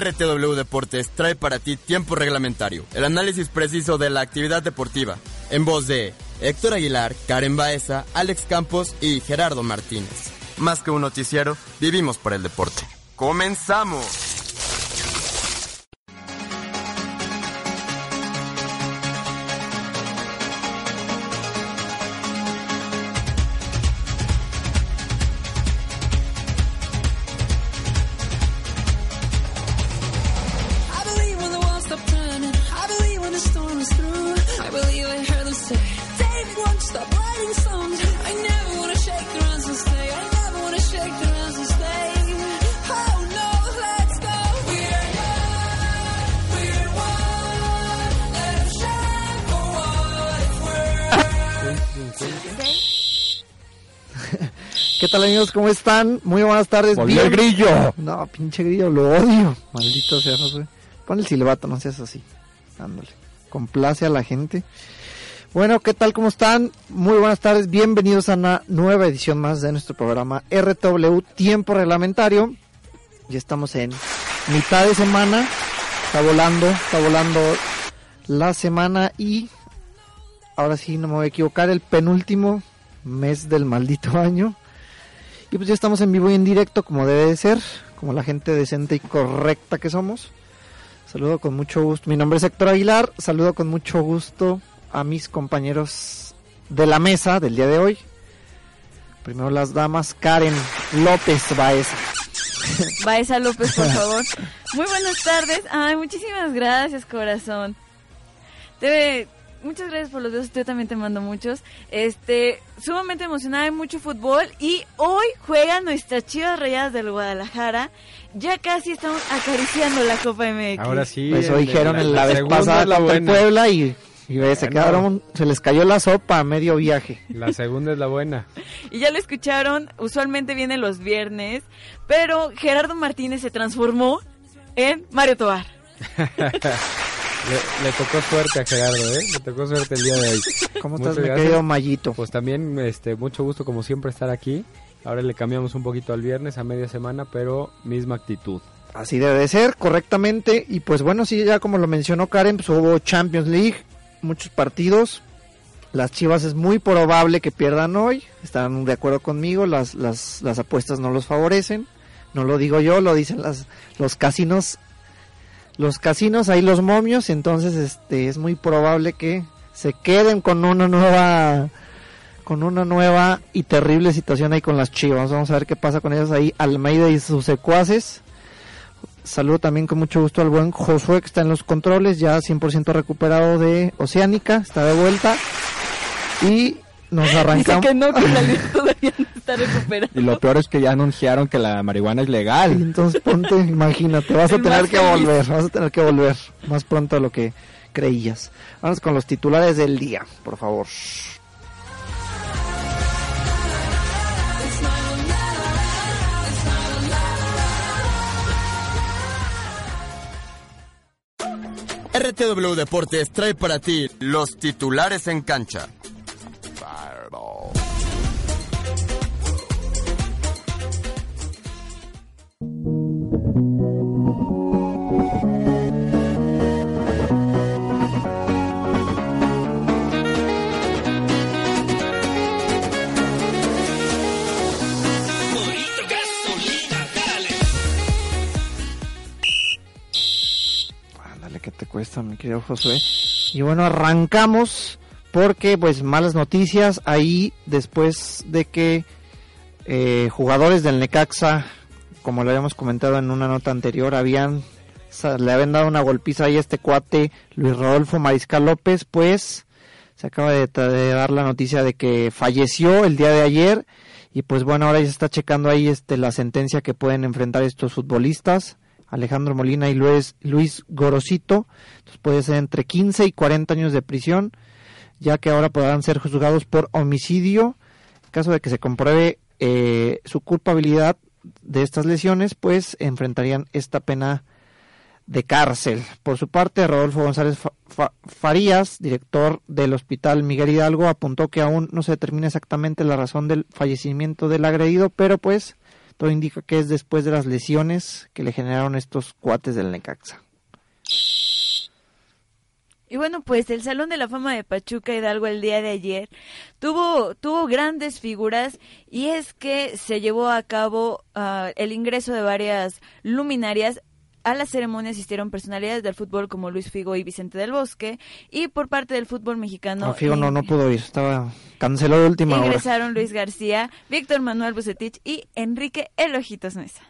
RTW Deportes trae para ti tiempo reglamentario, el análisis preciso de la actividad deportiva, en voz de Héctor Aguilar, Karen Baeza, Alex Campos y Gerardo Martínez. Más que un noticiero, vivimos por el deporte. ¡Comenzamos! Amigos? ¿Cómo están? Muy buenas tardes. Volvió el grillo. No, pinche grillo, lo odio. Maldito sea José. Pon el silbato, no seas así. Dándole. Complace a la gente. Bueno, ¿qué tal? ¿Cómo están? Muy buenas tardes. Bienvenidos a una nueva edición más de nuestro programa RTW Tiempo Reglamentario. Ya estamos en mitad de semana. Está volando, está volando la semana y ahora sí no me voy a equivocar, el penúltimo mes del maldito año. Y pues ya estamos en vivo y en directo como debe de ser, como la gente decente y correcta que somos. Saludo con mucho gusto. Mi nombre es Héctor Aguilar. Saludo con mucho gusto a mis compañeros de la mesa del día de hoy. Primero las damas, Karen López Baeza. Baeza López, por favor. Muy buenas tardes. Ay, muchísimas gracias, corazón. Debe, muchas gracias por los besos, yo también te mando muchos. Este, sumamente emocionada, hay mucho fútbol y hoy juegan nuestras chivas rayadas del Guadalajara. Ya casi estamos acariciando la Copa MX. Ahora sí. Eso el- dijeron la- en la la vez pasada la buena. Puebla y, y ve, se quedaron, se les cayó la sopa a medio viaje. La segunda es la buena. Y ya lo escucharon, usualmente viene los viernes, pero Gerardo Martínez se transformó en Mario Tobar. Le, le tocó suerte a Gerardo, ¿eh? Le tocó suerte el día de hoy. ¿Cómo Muchas estás, mi querido Mayito? Pues también, este, mucho gusto como siempre estar aquí. Ahora le cambiamos un poquito al viernes a media semana, pero misma actitud. Así debe de ser, correctamente. Y pues bueno, sí, ya como lo mencionó Karen, pues hubo Champions League, muchos partidos. Las Chivas es muy probable que pierdan hoy. Están de acuerdo conmigo, las, las, las apuestas no los favorecen. No lo digo yo, lo dicen las, los casinos. Los casinos, ahí los momios. Entonces este es muy probable que se queden con una nueva con una nueva y terrible situación ahí con las Chivas. Vamos a ver qué pasa con ellas ahí. Almeida y sus secuaces. Saludo también con mucho gusto al buen Josué que está en los controles, ya 100% recuperado de Oceánica, está de vuelta. Y nos Dice arrancamos. que no, que la todavía no está recuperando. Y lo peor es que ya anunciaron que la marihuana es Y legal. entonces ponte, imagínate, vas a El tener que feliz. volver, vas a tener que volver más pronto de lo que creías. Vamos con los titulares del día, por favor. RTW Deportes trae para ti los titulares en cancha. Que te cuesta, mi querido Josué. Y bueno, arrancamos porque, pues, malas noticias ahí después de que eh, jugadores del Necaxa, como lo habíamos comentado en una nota anterior, habían le habían dado una golpiza ahí a este cuate Luis Rodolfo Mariscal López, pues se acaba de, de dar la noticia de que falleció el día de ayer y pues bueno, ahora ya se está checando ahí este la sentencia que pueden enfrentar estos futbolistas Alejandro Molina y Luis, Luis Gorosito. Entonces puede ser entre 15 y 40 años de prisión, ya que ahora podrán ser juzgados por homicidio. En caso de que se compruebe eh, su culpabilidad de estas lesiones, pues enfrentarían esta pena de cárcel. Por su parte, Rodolfo González Farías, director del Hospital Miguel Hidalgo, apuntó que aún no se determina exactamente la razón del fallecimiento del agredido, pero pues todo indica que es después de las lesiones que le generaron estos cuates del Necaxa. Y bueno, pues el Salón de la Fama de Pachuca Hidalgo el día de ayer tuvo, tuvo grandes figuras y es que se llevó a cabo uh, el ingreso de varias luminarias a la ceremonia asistieron personalidades del fútbol como Luis Figo y Vicente del Bosque y por parte del fútbol mexicano. No, Figo no, no pudo ir, estaba cancelado de última hora. Ingresaron Luis García, Víctor Manuel Bucetich y Enrique Elojitos Mesa.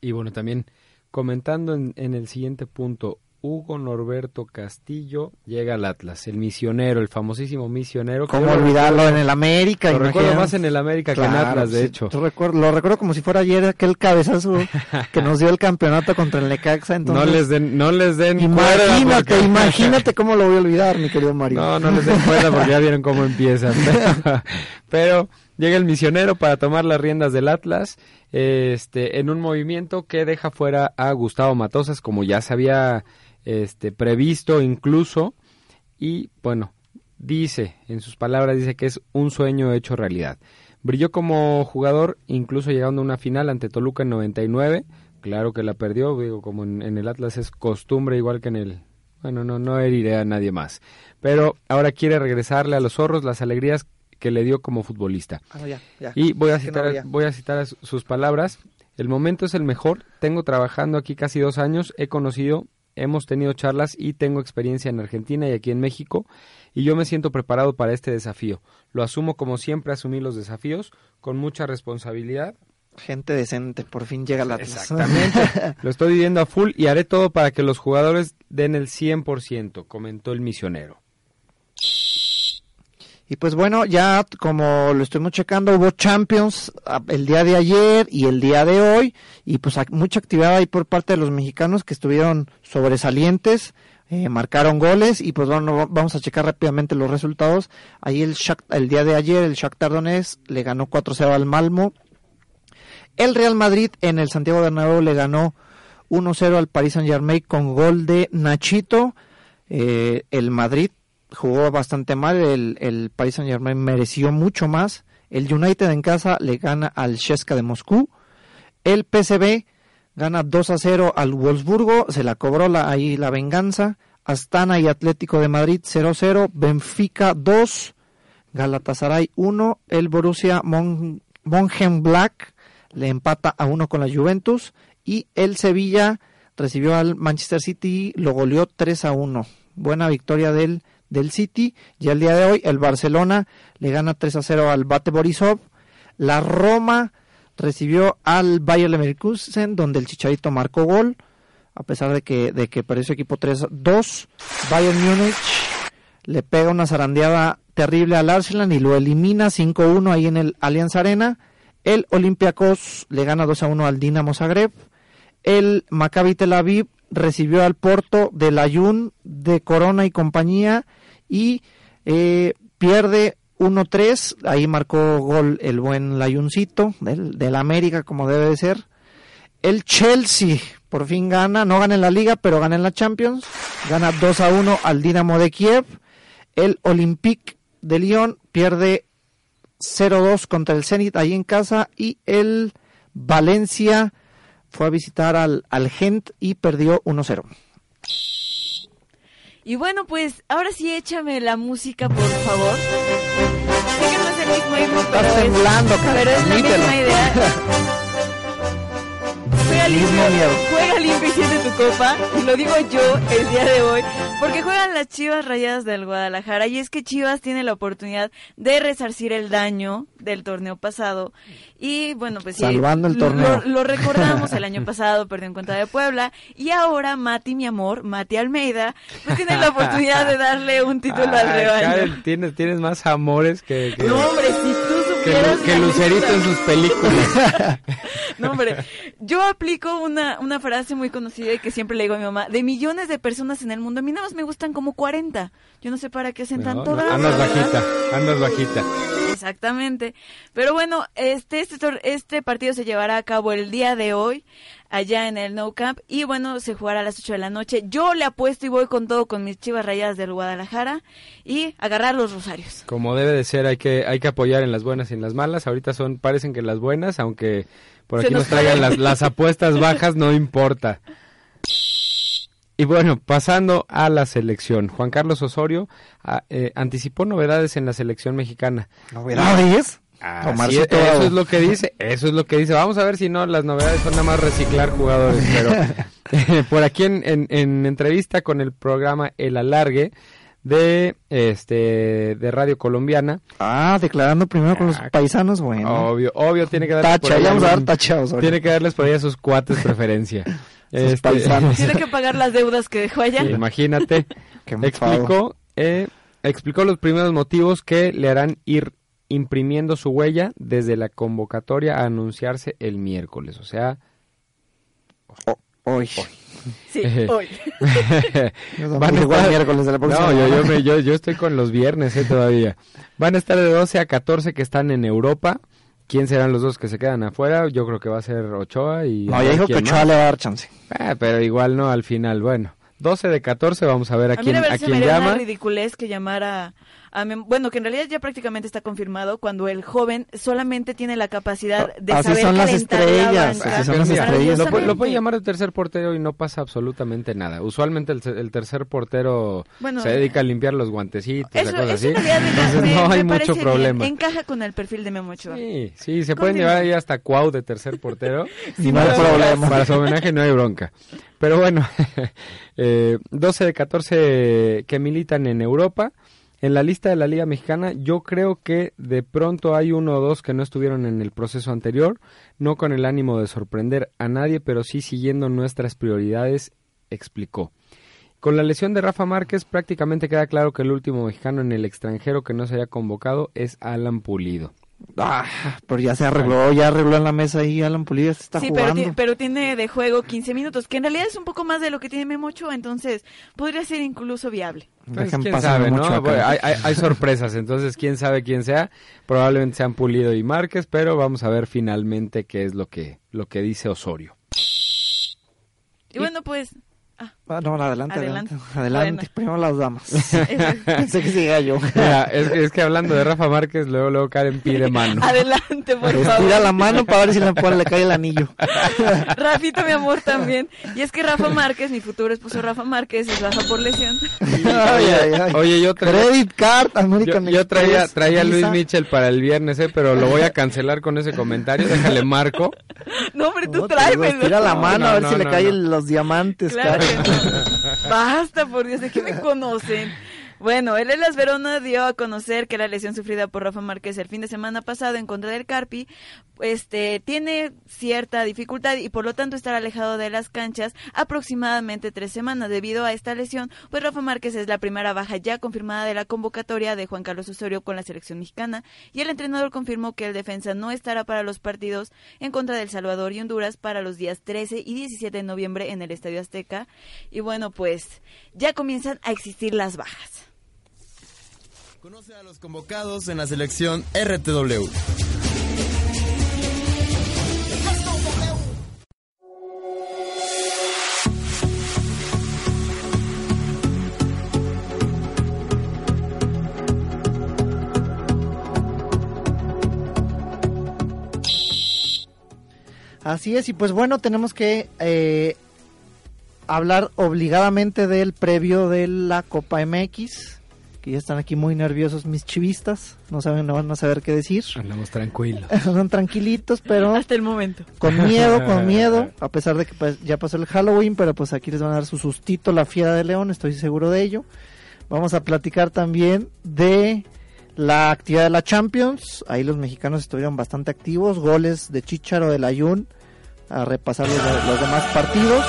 Y bueno, también comentando en, en el siguiente punto, Hugo Norberto Castillo llega al Atlas, el misionero, el famosísimo misionero. ¿Cómo olvidarlo en el América? Lo recuerdo más en el América que en Atlas, de hecho. Recuerdo, lo recuerdo como si fuera ayer aquel cabezazo que nos dio el campeonato contra el Necaxa. Entonces, no les den, no les den Imagínate, imagínate cómo lo voy a olvidar, mi querido Mario. No, no les den cuerda porque ya vieron cómo empieza. Pero llega el misionero para tomar las riendas del Atlas este, en un movimiento que deja fuera a Gustavo Matosas, como ya se había este, previsto incluso y bueno, dice, en sus palabras dice que es un sueño hecho realidad. Brilló como jugador, incluso llegando a una final ante Toluca en 99. Claro que la perdió, digo, como en, el Atlas es costumbre, igual que en el... Bueno, no, no heriré a nadie más. Pero ahora quiere regresarle a los zorros las alegrías que le dio como futbolista. Ah, ya, ya. Y voy a, citar, voy a citar sus palabras. El momento es el mejor. Tengo trabajando aquí casi dos años. He conocido hemos tenido charlas y tengo experiencia en Argentina y aquí en México y yo me siento preparado para este desafío. Lo asumo como siempre asumí los desafíos con mucha responsabilidad. Gente decente, por fin llega la Exactamente. Lo estoy viviendo a full y haré todo para que los jugadores den el 100%, comentó el misionero. Y pues bueno, ya como lo estuvimos checando, hubo Champions ah, el día de ayer y el día de hoy, y pues mucha actividad ahí por parte de los mexicanos que estuvieron sobresalientes, eh, marcaron goles, y pues bueno, vamos a checar rápidamente los resultados. Ahí el, el día de ayer, el Shakhtar Donetsk le ganó 4-0 al Malmo. El Real Madrid en el Santiago Bernabéu le ganó 1-0 al Paris Saint Germain con gol de Nachito. Eh, el Madrid jugó bastante mal, el, el Paris Saint Germain mereció mucho más. El United en casa le gana al Sheska de Moscú. El PSV gana 2 a 0 al Wolfsburgo, se la cobró la, ahí la venganza. Astana y Atlético de Madrid 0 0, Benfica 2, Galatasaray 1, el Borussia Mon Black le empata a 1 con la Juventus y el Sevilla recibió al Manchester City y lo goleó 3 a 1. Buena victoria del del City. Y el día de hoy el Barcelona le gana 3 a 0 al Bate Borisov. La Roma recibió al Bayern Leverkusen donde el Chicharito marcó gol a pesar de que de que perdió su equipo 3-2. Bayern Múnich le pega una zarandeada terrible al Arsenal y lo elimina 5-1 ahí en el Allianz Arena. El Olympiacos le gana 2-1 al Dinamo Zagreb. El Maccabi Tel Aviv recibió al Porto del Ayun de Corona y compañía y eh, pierde 1-3, ahí marcó gol el buen Layuncito del, del América como debe de ser. El Chelsea por fin gana, no gana en la liga, pero gana en la Champions, gana 2 a 1 al Dinamo de Kiev. El Olympique de Lyon pierde 0-2 contra el Zenit ahí en casa y el Valencia fue a visitar al, al Gent y perdió 1-0. Y bueno, pues ahora sí échame la música, por favor. Sé que no es el mismo himno, pero, es, pero es la misma idea. Juega limpio, juega limpio y siente tu copa. Y lo digo yo el día de hoy. Porque juegan las Chivas Rayadas del Guadalajara. Y es que Chivas tiene la oportunidad de resarcir el daño del torneo pasado. Y bueno, pues sí. Salvando el torneo. Lo, recordamos el año pasado, perdió en cuenta de Puebla. Y ahora Mati, mi amor, Mati Almeida, pues tiene la oportunidad de darle un título al rebaño. Tienes, tienes más amores que, No, hombre, que, Lu- que Lucerito en sus películas. No, hombre, yo aplico una, una frase muy conocida y que siempre le digo a mi mamá, de millones de personas en el mundo, a mí nada más me gustan como 40. Yo no sé para qué hacen No, tanto no, andas bajita, andas bajita. Exactamente. Pero bueno, este, este, este partido se llevará a cabo el día de hoy, allá en el No Camp, y bueno, se jugará a las 8 de la noche. Yo le apuesto y voy con todo con mis chivas rayadas del Guadalajara y agarrar los rosarios. Como debe de ser, hay que, hay que apoyar en las buenas y en las malas. Ahorita son, parecen que las buenas, aunque por Se aquí nos nos traigan las, las apuestas bajas, no importa. Y bueno, pasando a la selección. Juan Carlos Osorio ah, eh, anticipó novedades en la selección mexicana. ¿Novedades? Así es, eso es lo que dice, eso es lo que dice. Vamos a ver si no, las novedades son nada más reciclar jugadores, pero por aquí en, en, en entrevista con el programa El Alargue de este de Radio Colombiana, Ah, declarando primero con los Ah, paisanos, bueno. obvio, obvio tiene que darles por Tacha, ahí ya vamos a dar tachados. ahora. tiene que darles por ahí a sus cuates preferencia. Sus paisanos. Tiene que pagar las deudas que dejó allá. Imagínate. Qué explicó, eh, explicó los primeros motivos que le harán ir imprimiendo su huella desde la convocatoria a anunciarse el miércoles. O sea, Hoy. Sí, hoy. Nos Van a estar- miércoles de la próxima no, yo, yo, me- yo, yo estoy con los viernes eh, todavía. Van a estar de 12 a 14 que están en Europa. ¿Quién serán los dos que se quedan afuera? Yo creo que va a ser Ochoa y... a No, ya dijo que Ochoa más. le va a dar chance. Ah, pero igual no al final. Bueno, 12 de 14 vamos a ver a, A mí quién, verdad a me quién haría una llama. ridiculez que llamara bueno, que en realidad ya prácticamente está confirmado cuando el joven solamente tiene la capacidad de Así saber son las calentar la estrellas, banca. así son las estrellas. Lo, lo puede llamar de tercer portero y no pasa absolutamente nada. Usualmente el, el tercer portero Bueno, se dedica a limpiar los guantecitos, Eso, la cosa eso así. en realidad me- Entonces me- no hay mucho bien. problema. Encaja con el perfil de Memo Ochoa. Sí, sí, se pueden llevar ahí hasta Cuau de tercer portero. No hay problema. Para su homenaje no hay bronca. Pero bueno, eh, 12 de 14 que militan en Europa. En la lista de la Liga Mexicana, yo creo que de pronto hay uno o dos que no estuvieron en el proceso anterior, no con el ánimo de sorprender a nadie, pero sí siguiendo nuestras prioridades, explicó. Con la lesión de Rafa Márquez, prácticamente queda claro que el último mexicano en el extranjero que no se haya convocado es Alan Pulido. Ah, pero ya se arregló, ya arregló en la mesa ahí Alan Pulido, se está sí, pero, jugando. ti- pero tiene de juego 15 minutos, que en realidad es un poco más de lo que tiene Memo Ochoa, entonces podría ser incluso viable. Pues, Dejen quién sabe, ¿no? acá. Hay, hay- hay sorpresas, entonces quién sabe quién sea. Probablemente sean Pulido y Márquez, pero vamos a ver finalmente qué es lo que, lo que dice Osorio. Y bueno, pues... Ah, no, adelante, adelante. Adelante. Adelante, Bueno. primero las damas. Pensé que siga yo. Mira, es, que- es que hablando de Rafa Márquez, luego, luego Karen pide mano. Adelante, por favor. Estira la mano para ver si le, cae el anillo. Rafito, mi amor, también. Y es que Rafa Márquez, mi futuro esposo Rafa Márquez, es baja por lesión. Ay, ay, ay. Oye, yo traía, Credit Card, yo, American yo traía, Express, traía a Luis. Mitchell para el viernes, eh, pero lo voy a cancelar con ese comentario. Déjale marco. No, hombre, tú No, tráemelo. Estira la No, mano no, a ver no, si le no, caen los diamantes, Claro cara. Basta, por Dios, ¿de qué me conocen? Bueno, el Elas Verona dio a conocer que la lesión sufrida por Rafa Márquez el fin de semana pasado en contra del Carpi este, tiene cierta dificultad y por lo tanto estará alejado de las canchas aproximadamente tres semanas. Debido a esta lesión, pues Rafa Márquez es la primera baja ya confirmada de la convocatoria de Juan Carlos Osorio con la selección mexicana y el entrenador confirmó que el defensa no estará para los partidos en contra del Salvador y Honduras para los días 13 y 17 de noviembre en el Estadio Azteca. Y bueno, pues ya comienzan a existir las bajas. Conoce a los convocados en la selección RTW. Así es, y pues bueno, tenemos que eh, hablar obligadamente del previo de la Copa MX, que ya están aquí muy nerviosos mis chivistas, no saben, no van a saber qué decir. Andamos tranquilos. Son tranquilitos, pero Hasta el momento. con miedo, con miedo, a pesar de que pues, ya pasó el Halloween, pero pues aquí les van a dar su sustito la fiera de león, estoy seguro de ello. Vamos a platicar también de la actividad de la Champions, ahí los mexicanos estuvieron bastante activos, goles de Chicharo, del Ayun, a repasar los, los demás partidos.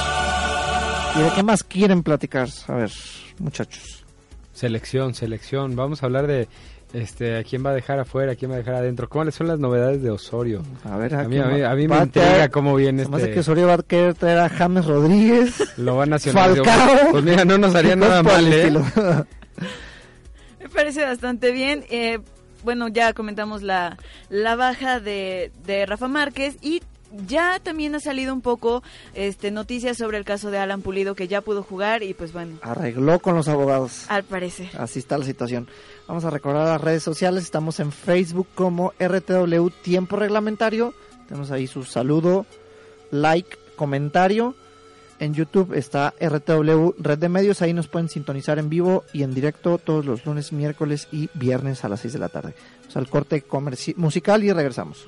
¿Y de qué más quieren platicar? A ver, muchachos. Selección, selección. Vamos a hablar de Este, ¿a quién va a dejar afuera? ¿A quién va a dejar adentro? ¿Cuáles son las novedades de Osorio? A ver, A mí, quién a mí, a mí me a intriga cómo viene este... que Osorio va a querer traer a James Rodríguez. Lo va a nacionalizar. Falcao. Pues mira, no nos haría Cosas nada mal, ¿eh? Me parece bastante bien. Eh, bueno, ya comentamos la, la baja de, de Rafa Márquez y ya también ha salido un poco este noticias sobre el caso de Alan Pulido que ya pudo jugar y pues bueno, Arregló con los abogados. al parecer. Así está la situación. Vamos a recordar las redes sociales. Estamos en Facebook como RTW Tiempo Reglamentario. Tenemos ahí su saludo, like, comentario. En YouTube está RTW Red de Medios. Ahí nos pueden sintonizar en vivo y en directo todos los lunes, miércoles y viernes a las 6 de la tarde. Vamos al corte musical y regresamos.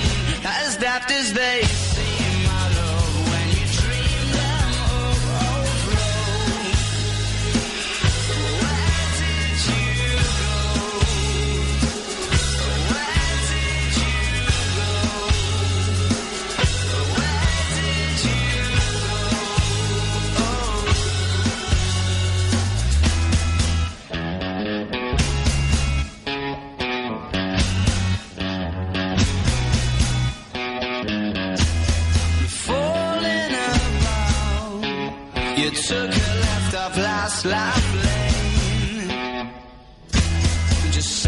adapt as they. stop last laugh lane. Just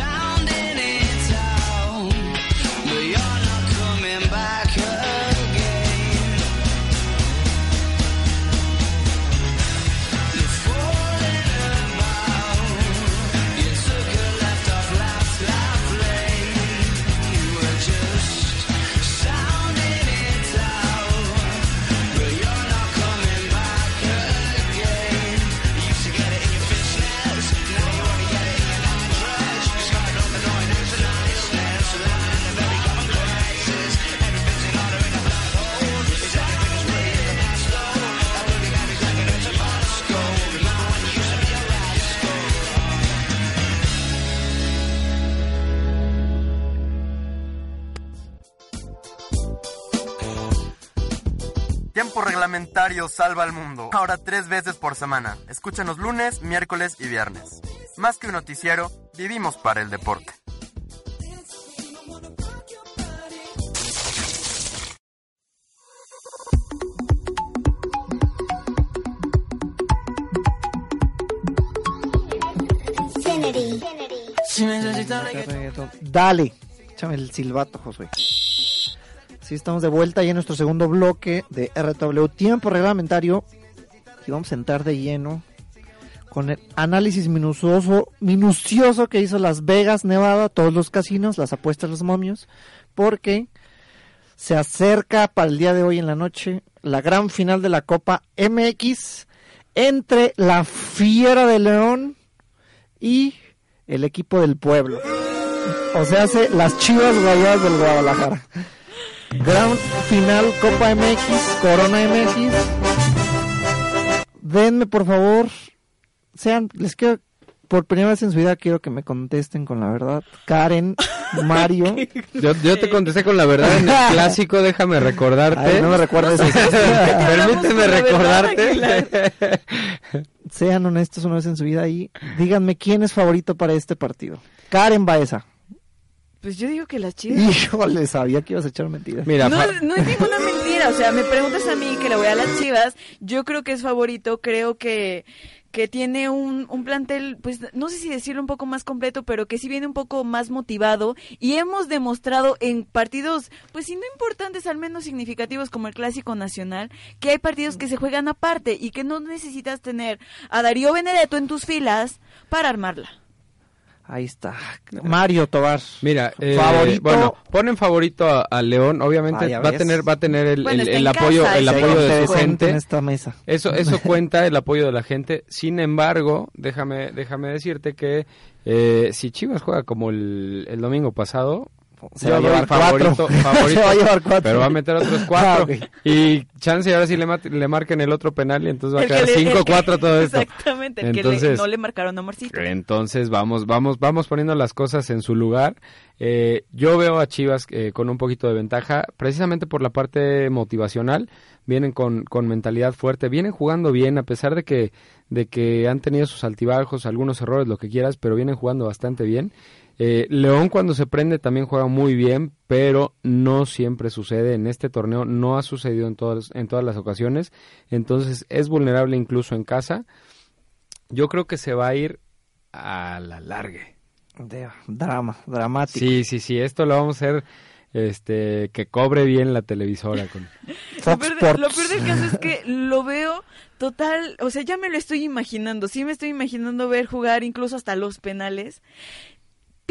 Tiempo reglamentario salva al mundo. Ahora tres veces por semana. Escúchanos lunes, miércoles y viernes. Más que un noticiero, vivimos para el deporte. Si necesitas Reggaetón. Dale, échame el silbato, Josué. Sí, estamos de vuelta ya en nuestro segundo bloque de RW Tiempo Reglamentario. Y vamos a entrar de lleno con el análisis minucioso, minucioso que hizo Las Vegas, Nevada, todos los casinos, las apuestas, los momios, porque se acerca para el día de hoy en la noche la gran final de la Copa MX entre la Fiera de León y el equipo del pueblo. O sea, hace las chivas rayadas del Guadalajara. Gran final Copa MX, Corona MX. Denme por favor sean, les quiero, por primera vez en su vida quiero que me contesten con la verdad. Karen, Mario. Yo, yo te contesté con la verdad en el clásico, déjame recordarte. Ay, no me recuerdes eso. Permíteme recordarte. Sean honestos una vez en su vida y díganme quién es favorito para este partido. Karen Baeza. Pues yo digo que las chivas. Híjole, sabía que ibas a echar mentiras. Mira, No, no es ninguna mentira, o sea, me preguntas a mí que le voy a las Chivas, yo creo que es favorito, creo que que tiene un, un plantel, pues no sé si decirlo un poco más completo, pero que sí viene un poco más motivado y hemos demostrado en partidos, pues si no importantes, al menos significativos como el Clásico Nacional, que hay partidos que se juegan aparte y que no necesitas tener a Darío Benedetto en tus filas para armarla. Ahí está. Mario Tobar. Mira, eh, Favorito. bueno, ponen favorito a, a León, obviamente Vaya, va a tener va a tener el, Bueno, el- apoyo casa, el apoyo de su gente. en esta mesa. Eso, eso cuenta el apoyo de la gente. Sin embargo, déjame, déjame decirte que eh, si Chivas juega como el, el domingo pasado, Se va a llevar favorito, cuatro. favorito, Se va a llevar cuatro. pero va a meter otros cuatro. Ah, ok. Y chance ahora sí le, le marquen el otro penal y entonces va a El quedar le- el 5-4 que- todo esto. Exactamente, el que Entonces- le- no le marcaron a Marcito. Entonces vamos, vamos, vamos poniendo las cosas en su lugar. Eh, yo veo a Chivas eh, con un poquito de ventaja, precisamente por la parte motivacional. Vienen con, con mentalidad fuerte, vienen jugando bien, a pesar de que, de que han tenido sus altibajos, algunos errores, lo que quieras, pero vienen jugando bastante bien. Eh, León cuando se prende también juega muy bien, pero no siempre sucede. En este torneo no ha sucedido en todas, en todas las ocasiones. Entonces es vulnerable incluso en casa. Yo creo que se va a ir a la largue. De- drama, dramático. Sí, sí, sí, esto lo vamos a hacer este que cobre bien la televisora con Lo Fox peor, de- lo peor del caso es que lo veo total, o sea, ya me lo estoy imaginando, sí me estoy imaginando ver jugar incluso hasta los penales.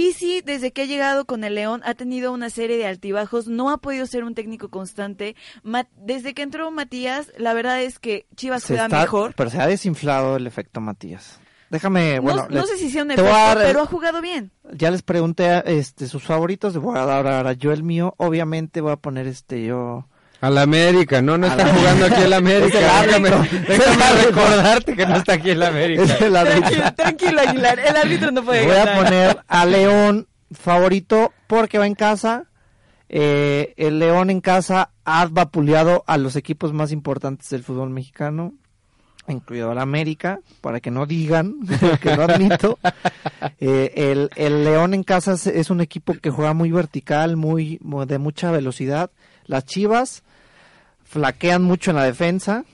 Pisi, desde que ha llegado con el León, ha tenido una serie de altibajos, no ha podido ser un técnico constante. Ma- desde que entró Matías, la verdad es que Chivas Se juega está- mejor. Pero se ha desinflado el efecto Matías. Déjame, No- bueno, no, les- sé si sea un efecto, dar, pero ha jugado bien. ya les pregunté este sus favoritos, voy a dar ahora yo el mío. Obviamente voy a poner este yo. A la América, no, no está A la- jugando aquí el América. Es el déjame déjame recordarte que no está aquí el América. Es el. Tranquilo, tranquilo, Aguilar, el árbitro no puede Voy a ganar. poner a León favorito porque va en casa. Eh, el León en casa ha vapuleado a los equipos más importantes del fútbol mexicano, incluido al América, para que no digan que no admito. Eh, el, el León en casa es, es un equipo que juega muy vertical, muy mu- de mucha velocidad. Las Chivas flaquean mucho en la defensa.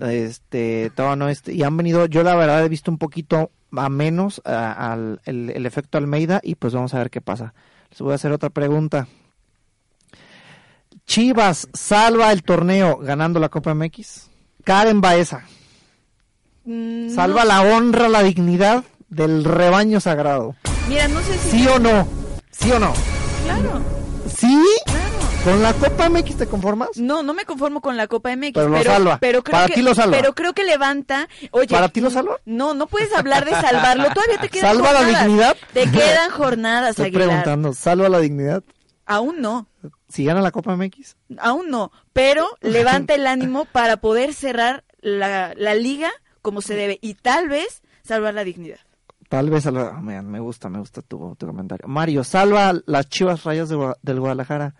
Este, todo no este, y han venido, yo la verdad he visto un poquito a menos a- al el, el efecto Almeida y pues vamos a ver qué pasa. Les voy a hacer otra pregunta. Chivas salva el torneo ganando la Copa MX. Karen Baeza Mm, salva la honra, la dignidad del rebaño sagrado. Mira, no sé si... ¿Sí o no? ¿Sí o no? Claro, ¿Sí? claro. ¿Con la Copa MX te conformas? No, no me conformo con la Copa MX. Pero lo salva. Pero creo Para que, ti lo salva. Pero creo que levanta. Oye, ¿Para ti lo salva? No, no puedes hablar de salvarlo. Todavía te quedan ¿Salva la jornadas. dignidad? Te quedan jornadas, Estoy Aguilar. preguntando, ¿salva la dignidad? Aún no, Si gana la Copa MX. aún no. Pero levanta el ánimo para poder cerrar la, la liga como se debe y tal vez salvar la dignidad. Tal vez salva. Me, me gusta, me gusta tu, tu comentario. Mario, salva las Chivas Rayas de del Guadalajara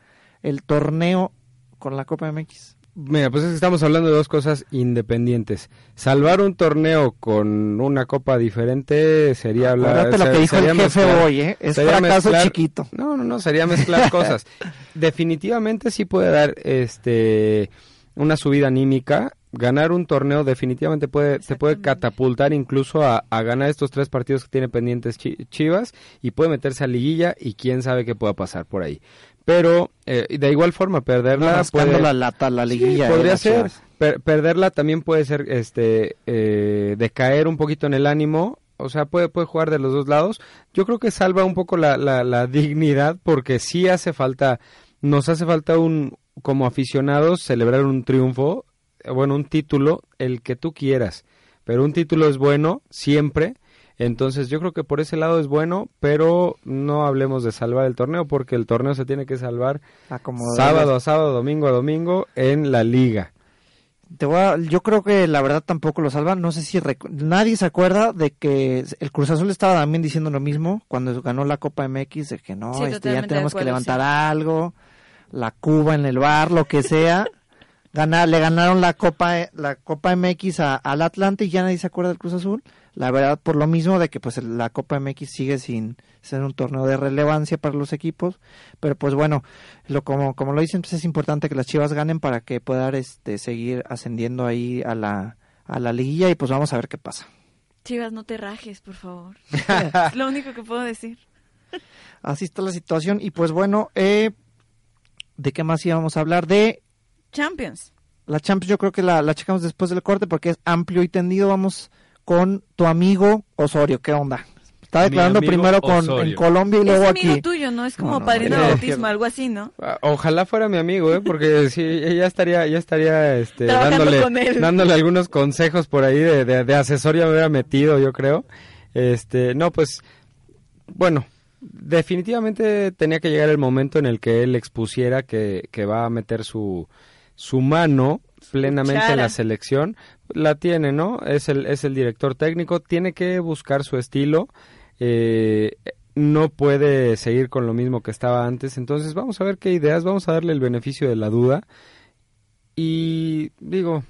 el torneo con la Copa MX. Mira, pues es que estamos hablando de dos cosas independientes. Salvar un torneo con una copa diferente sería hablar. Acuérdate lo se- que dijo el sería jefe mezclar- hoy, ¿eh? Es fracaso mezclar- chiquito. No, no, no, sería mezclar cosas. Definitivamente sí puede dar este una subida anímica. Ganar un torneo definitivamente puede, te puede catapultar incluso a, a ganar estos tres partidos que tiene pendientes Chi- Chivas y puede meterse a liguilla y quién sabe qué pueda pasar por ahí. Pero eh, de igual forma perderla puede, la lata, la liguilla. Sí, eh, podría las ser. Per- perderla también puede ser este eh, decaer un poquito en el ánimo. O sea, puede, puede jugar de los dos lados. Yo creo que salva un poco la, la, la dignidad porque sí hace falta, nos hace falta un, como aficionados, celebrar un triunfo, eh, bueno, un título, el que tú quieras. Pero un título es bueno siempre. Entonces yo creo que por ese lado es bueno, pero no hablemos de salvar el torneo porque el torneo se tiene que salvar sábado a sábado, domingo a domingo en la liga. te voy a- yo creo que la verdad tampoco lo salvan. No sé si nadie se acuerda de que el Cruz Azul estaba también diciendo lo mismo cuando ganó la Copa MX, de que no, Sí, este, ya tenemos que levantar algo, la Cuba en el bar, lo que sea. Ganar, le ganaron la Copa eh, la Copa MX a- al Atlante y ya nadie se acuerda del Cruz Azul. La verdad, por lo mismo de que pues la Copa MX sigue sin ser un torneo de relevancia para los equipos, pero pues bueno, lo como como lo dicen, pues es importante que las Chivas ganen para que puedan este seguir ascendiendo ahí a la a la liguilla y pues vamos a ver qué pasa. Chivas, no te rajes, por favor. es lo único que puedo decir. Así está la situación y pues bueno, eh, ¿de qué más íbamos a hablar? De Champions. la Champions yo creo que la, la checamos después del corte porque es amplio y tendido. Vamos con tu amigo Osorio. ¿Qué onda? Está declarando amigo primero con Osorio. en Colombia y luego es amigo aquí. tuyo, ¿no? Es como No, no, padrino de bautismo, algo así, ¿no? Ah, Ojalá fuera mi amigo, ¿eh? Porque sí, ya estaría, ya estaría, este, dándole, con él. dándole algunos consejos por ahí de, de, de asesor ya me hubiera metido, yo creo. Este, no, pues, bueno, definitivamente tenía que llegar el momento en el que él expusiera que, que va a meter su, su mano plenamente en la selección. La tiene, ¿no? Es el, es el director técnico, tiene que buscar su estilo. Eh, no puede seguir con lo mismo que estaba antes. Entonces vamos a ver qué ideas, vamos a darle el beneficio de la duda. Y digo,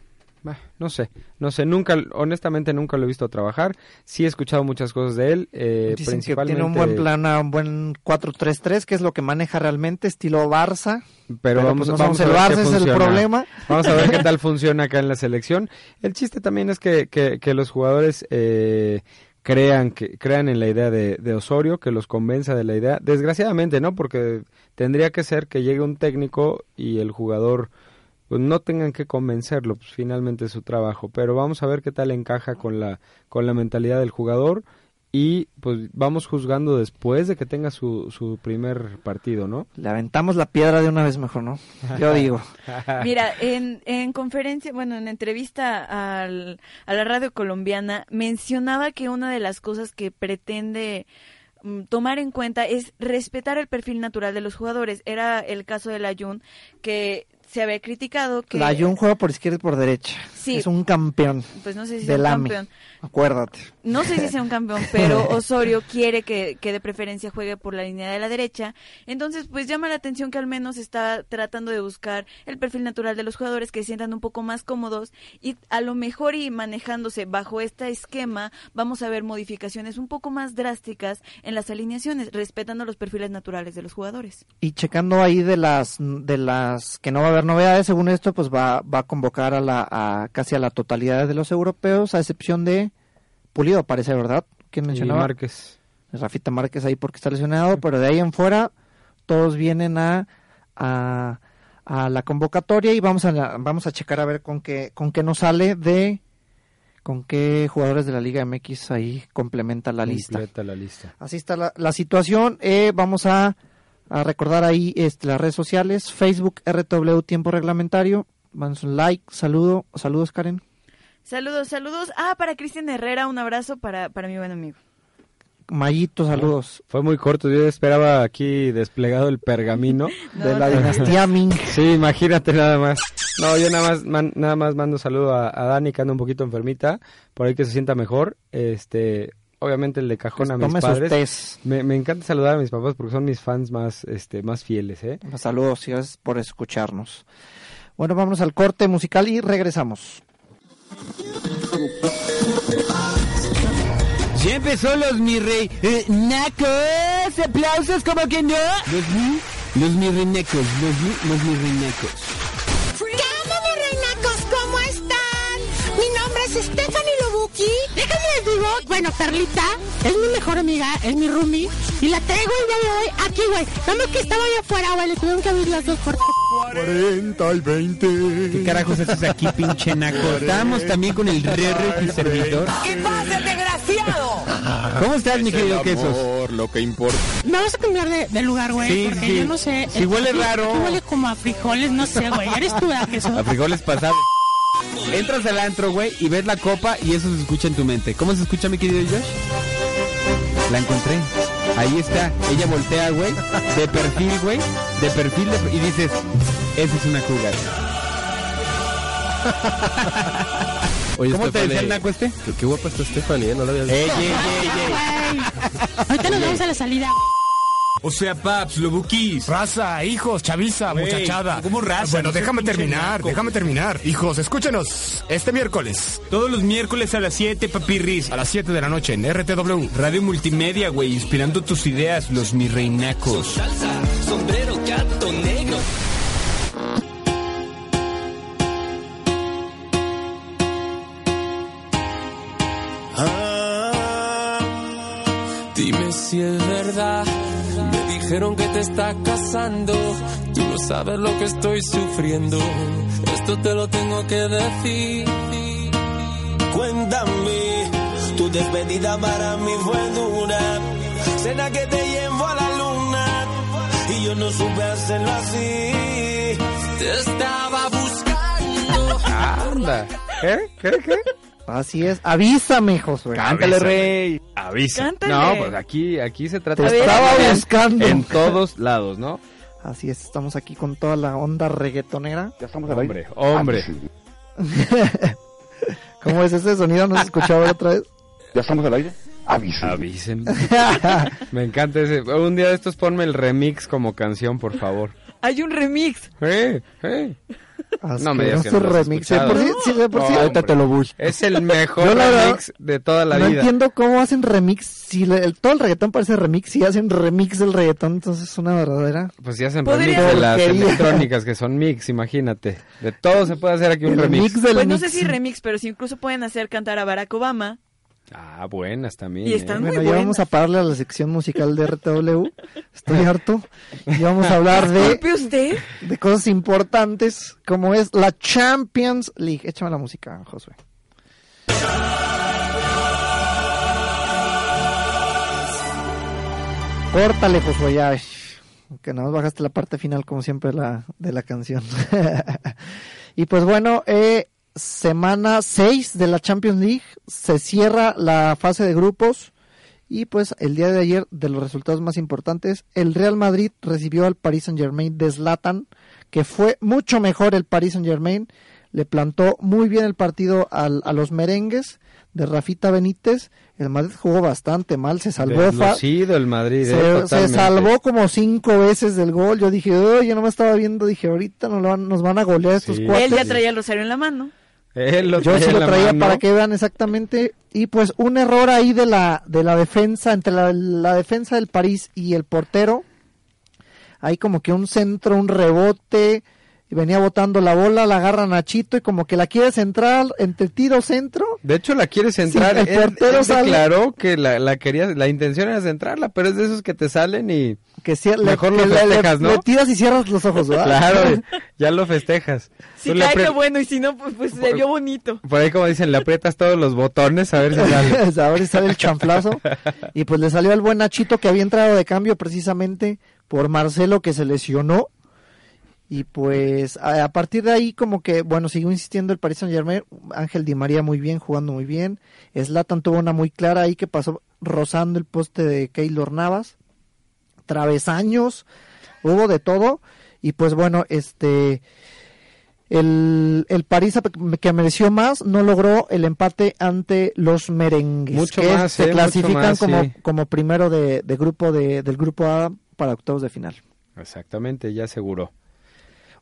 bah, no sé, no sé, nunca, honestamente nunca lo he visto trabajar. Sí he escuchado muchas cosas de él, eh, Dicen que principalmente. tiene un buen plan, un buen 4-3-3, que es lo que maneja realmente, estilo Barça. Pero, vamos, pues vamos somos a ver Barça, es el problema. Vamos a ver qué tal funciona acá en la selección. El chiste también es que, que, que los jugadores eh, crean que crean en la idea de, de Osorio, que los convenza de la idea. Desgraciadamente, ¿no? Porque tendría que ser que llegue un técnico y el jugador pues no tengan que convencerlo, pues finalmente es su trabajo. Pero vamos a ver qué tal encaja con la con la mentalidad del jugador y pues vamos juzgando después de que tenga su, su primer partido, ¿no? Le aventamos la piedra de una vez mejor, ¿no? Yo digo. Mira, en, en conferencia, bueno, en entrevista al, a la radio colombiana, mencionaba que una de las cosas que pretende mm, tomar en cuenta es respetar el perfil natural de los jugadores. Era el caso del Ayun, que se había criticado que... La Jun juega por izquierda y por derecha. Sí. Es un campeón Pues no sé si del un campeón. Acuérdate. No sé si sea un campeón, pero Osorio quiere que, que de preferencia juegue por la línea de la derecha. Entonces, pues llama la atención que al menos está tratando de buscar el perfil natural de los jugadores que se sientan un poco más cómodos y a lo mejor y manejándose bajo este esquema vamos a ver modificaciones un poco más drásticas en las alineaciones, respetando los perfiles naturales de los jugadores. Y checando ahí de las de las que no va a haber novedades, según esto, pues va, va a convocar a la a casi a la totalidad de los europeos, a excepción de Pulido, parece, ¿verdad? ¿Quién Y mencionaba? Márquez. Rafita Márquez ahí porque está lesionado, pero de ahí en fuera todos vienen a, a, a la convocatoria y vamos a la- vamos a checar a ver con qué con qué nos sale de con qué jugadores de la Liga MX ahí complementa la lista. Completa la lista. Así está la, la situación. Eh, vamos a, a recordar ahí este, las redes sociales, Facebook RTW Tiempo Reglamentario. Manos un like, saludo, saludos Karen. Saludos, saludos. Ah, para Cristian Herrera, un abrazo para, para mi buen amigo. Mayito, saludos. Fue muy corto, yo esperaba aquí desplegado el pergamino. No, de la dinastía Ming. Sí, imagínate nada más. No, yo nada más man- nada más mando saludo a, a Dani que anda un poquito enfermita, por ahí que se sienta mejor. Este, obviamente el de cajón a mis padres. Me, me encanta saludar a mis papás porque son mis fans más este más fieles, ¿eh? Saludos y gracias por escucharnos. Bueno, vámonos al corte musical y regresamos. Ya empezó los mi rey eh, nacos. Aplausos como que no. Los mi, los mi reinecos, los mi, los mi reinecos. ¡Cámara, reinacos! ¿Cómo están? Mi nombre es Stephanie Lobuki. Déjenme les digo, bueno, Perlita es mi mejor amiga, es mi roomie. Y la traigo el día de hoy aquí, güey. Nada más que estaba allá afuera, güey. Le tuvieron que abrir las dos puertas. 40 y 20. ¿Qué carajos haces aquí, pinche naco? Estábamos también con el Rere, tu servidor. ¿Qué pasa, desgraciado? ¿Cómo estás, mi querido Quesos? lo que importa. Me vas a cambiar de, de lugar, güey. Sí, porque sí. yo no sé. Si huele Tú- raro. huele como a frijoles, no sé, güey. Eres tú, ¿verdad, Jesús? A frijoles pasados. Entras al antro, güey, y ves la copa y eso se escucha en tu mente. ¿Cómo se escucha, mi querido Josh? La encontré. Ahí está. Ella voltea, güey, de perfil, güey, de perfil, de- y dices, esa es una cougar. Oye, ¿Cómo te decía el naco este? Qué, qué guapa está Stephanie, ¿eh? No la había visto. Ey, ey, ey, ey. Ahorita nos vamos a la salida. O sea, paps, lobuquis. Raza, hijos, chaviza, muchachada. ¿cómo raza? Bueno, No seas déjame terminar, déjame terminar. Hijos, escúchenos este miércoles Todos los miércoles a las 7, papirris. a las 7 de la noche en RTW. Radio Multimedia, güey, inspirando tus ideas, los mi reinacos. sombrero, gato negro. Dime si dijeron que te está casando. Tú no sabes lo que estoy sufriendo. Esto te lo tengo que decir. Cuéntame, tu despedida para mí fue dura. Cena que te llevo a la luna y yo no supe hacerlo así. Te estaba buscando. Anda. ¿Qué? ¿Qué? ¿Qué? Así es. Avísame, Josué. Cántale, rey. Avisa. Cántale. No, pues aquí, aquí se trata Te de estaba estar buscando. en todos lados, ¿no? Así es, estamos aquí con toda la onda reggaetonera. Ya estamos Hombre, hombre. ¿Cómo es ese sonido? ¿No se escuchaba otra vez? ¿Ya estamos al aire? Avisen. Avisen. Me encanta ese. Un día de estos ponme el remix como canción, por favor. Hay un remix. Eh, No me digas que no has remix. De por sí, de por sí- No, Ahorita te lo busco. Es el mejor Yo la verdad remix de toda la no vida. entiendo cómo hacen remix. Si le- el- todo el reggaetón parece remix, si hacen remix del reggaetón, entonces es una verdadera. Pues si hacen Podría- remix de las electrónicas que son mix, imagínate. De todo se puede hacer aquí un El remix. mix del Pues no sé si remix, pero sí incluso pueden hacer cantar a Barack Obama. Ah, buenas también. Y ¿eh? están Bueno, muy ya vamos a pararle a la sección musical de RTW. Estoy harto. Y vamos a hablar de, Disculpe usted. de cosas importantes como es la Champions League. Échame la música, Josué. Córtale, Josué, ya. Que nada más bajaste la parte final, como siempre, la, de la canción. y pues bueno, eh, semana 6 de la Champions League. Se cierra la fase de grupos. Y pues el día de ayer, de los resultados más importantes, el Real Madrid recibió al Paris Saint Germain de Zlatan, que fue mucho mejor el Paris Saint Germain. Le plantó muy bien el partido al- a los merengues de Rafita Benítez. El Madrid jugó bastante mal, se salvó. Deslucido el Madrid, eh, se, totalmente. salvó como cinco veces del gol. Yo dije, "Ay, yo no me estaba viendo, dije, ahorita nos, lo van, nos van a golear estos Sí. cuatro. Él ya traía el rosario en la mano. Él lo Yo sí lo traía mano. para que vean exactamente. Y pues un error ahí de la, de la defensa, entre la, la defensa del París y el portero. Ahí como que un centro, un rebote. Y venía botando la bola, la agarra Nachito y como que la quiere centrar entre tiro centro. De hecho, la quieres centrar. Sí, el él, portero él sale- declaró que la, la quería, la intención era centrarla, pero es de esos que te salen y Que le- Mejor lo festejas, le- ¿no? le tiras y cierras los ojos, ¿verdad? claro, ya lo festejas. Si Tú cae, apri- qué bueno, y si no, pues, pues se vio bonito. Por ahí como dicen, le aprietas todos los botones a ver si sale. a ver si sale el chanflazo. Y pues le salió al buen Nachito que había entrado de cambio precisamente por Marcelo que se lesionó. Y pues a, a partir de ahí como que, bueno, siguió insistiendo el Paris Saint Germain. Ángel Di María muy bien, jugando muy bien. Zlatan tuvo una muy clara ahí que pasó rozando el poste de Keylor Navas. Travesaños, hubo de todo. Y pues bueno, este... El, el París que mereció más no logró el empate ante los merengues Mucho que más, se eh, clasifican más, como, sí. como primero de, de grupo de, del grupo A para octavos de final. Exactamente, ya aseguró.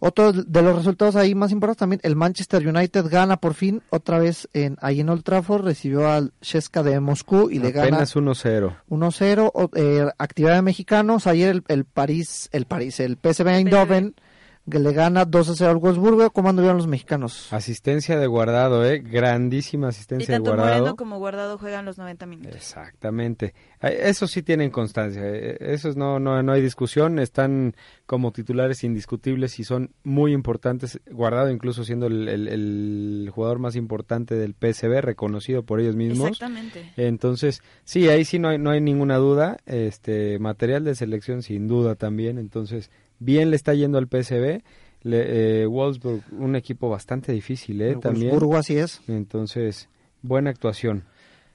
Otro de los resultados ahí más importantes también, el Manchester United gana por fin otra vez en, ahí en Old Trafford, recibió al Cheska de Moscú y le gana Apenas 1-0. 1-0. O- eh, actividad de mexicanos, ayer el, el París, el París, el PSV Eindhoven que le gana 2-0 al Wolfsburgo. ¿Cómo anduvieron los mexicanos? Asistencia de guardado, ¿eh? Grandísima Y asistencia de tanto guardado. Moreno como Guardado juegan los 90 minutos. Exactamente. Eso sí tienen constancia. eh, Esos no, no, no hay discusión. Están como titulares indiscutibles y son muy importantes. Guardado incluso siendo el, el- el jugador más importante del PSV, reconocido por ellos mismos. Exactamente. Entonces, sí, ahí sí no hay, no hay ninguna duda. Este material de selección sin duda también. Entonces, bien le está yendo al PSV. Le, eh, Wolfsburg, un equipo bastante difícil, ¿eh? El También. Wolfsburgo, así es. Entonces, buena actuación.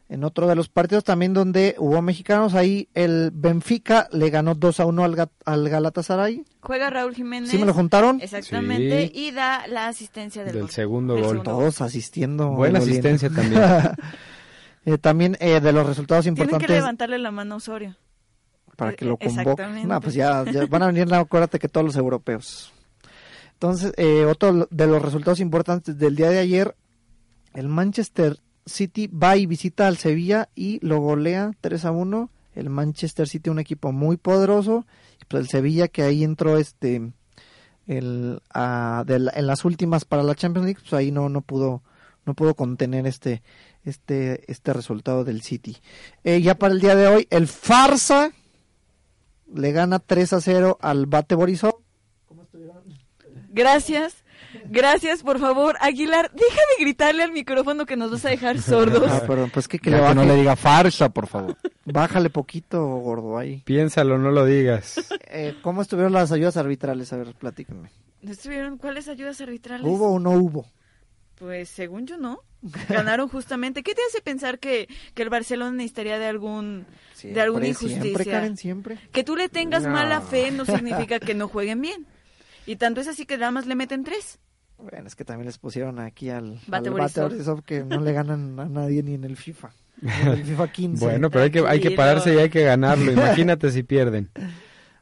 En otro de los partidos también donde hubo mexicanos, ahí el Benfica le ganó 2 a 1 al, Gat- al Galatasaray. Juega Raúl Jiménez. ¿Sí me lo juntaron? Exactamente. Sí. Y da la asistencia del, Del gol. segundo Del gol. segundo Todos asistiendo. Buena asistencia también. Eh, también eh, de los resultados Tienen que importantes levantarle la mano a Osorio. Para que lo Eh, convoque. exactamente. No, pues ya, ya van a venir, acuérdate que todos los europeos. Entonces, eh, otro de los resultados importantes del día de ayer, el Manchester City va y visita al Sevilla y lo golea 3 a 1. El Manchester City, un equipo muy poderoso. Y pues el Sevilla que ahí entró este el, a- de la- en las últimas para la Champions League, pues ahí no, no pudo no pudo contener este este este resultado del City. Eh, ya para el día de hoy, el Farsa le gana 3 a 0 al Bate Borisov. Gracias. Gracias, por favor. Aguilar, deja de gritarle al micrófono que nos vas a dejar sordos. Ah, perdón, pues que, que le que no le diga farsa, por favor. bájale poquito, gordo, ahí. Piénsalo, no lo digas. Eh, ¿Cómo estuvieron las ayudas arbitrales? A ver, platíquenme. ¿No estuvieron cuáles ayudas arbitrales? ¿Hubo o no hubo? Pues según yo no. Ganaron justamente. ¿Qué te hace pensar que, que el Barcelona necesitaría de algún de alguna injusticia? Siempre, Karen, siempre. Que tú le tengas No. mala fe no significa que no jueguen bien. Y tanto es así que nada más le meten tres. Bueno, es que también les pusieron aquí al Bate al Borisov. Bate Borisov que no le ganan a nadie ni en el FIFA. Ni en el FIFA 15. Bueno, pero hay que, hay que pararse y hay que ganarlo. Imagínate si pierden.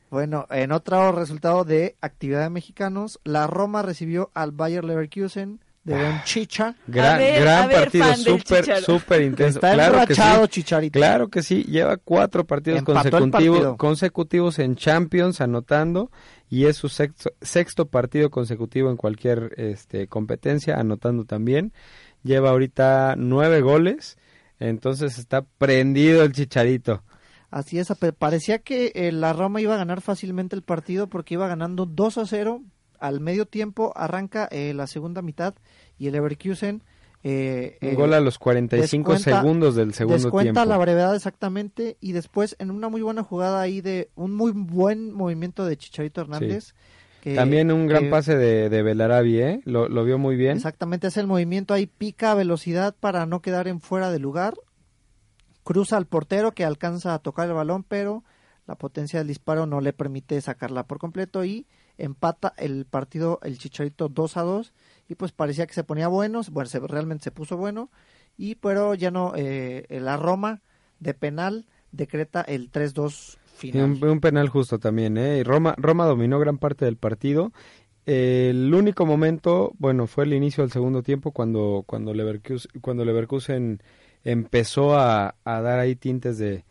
Bueno, en otro resultado de actividad de mexicanos, la Roma recibió al Bayer Leverkusen de Don Chicha. Gran, ver, gran ver, partido, súper, súper intenso. Está claro que sí. Chicharito. Claro que sí, lleva cuatro partidos consecutivos, partido. consecutivos en Champions anotando y es su sexto, sexto partido consecutivo en cualquier este, competencia anotando también. Lleva ahorita nueve goles, entonces está prendido el chicharito. Así es, parecía que eh, la Roma iba a ganar fácilmente el partido porque iba ganando 2 a 0. Al medio tiempo arranca eh, la segunda mitad y el Leverkusen eh, Un eh, gol a los 45 descuenta- segundos del segundo descuenta tiempo. la brevedad exactamente y después en una muy buena jugada ahí de un muy buen movimiento de Chicharito Hernández. que- También un gran que- pase de, de Belarabi, ¿eh? Lo, lo vio muy bien. Exactamente, hace el movimiento ahí, pica velocidad para no quedar en fuera de lugar. Cruza al portero que alcanza a tocar el balón, pero la potencia del disparo no le permite sacarla por completo y empata el partido el Chicharito 2 a 2 y pues parecía que se ponía bueno, bueno, se- realmente se puso bueno y pero ya no, eh, la Roma de penal decreta el 3-2 Y final. un, penal justo también, ¿eh? Y Roma, Roma dominó gran parte del partido. Eh, el único momento, bueno, fue el inicio del segundo tiempo cuando, cuando, Leverkusen, cuando Leverkusen empezó a, a dar ahí tintes de,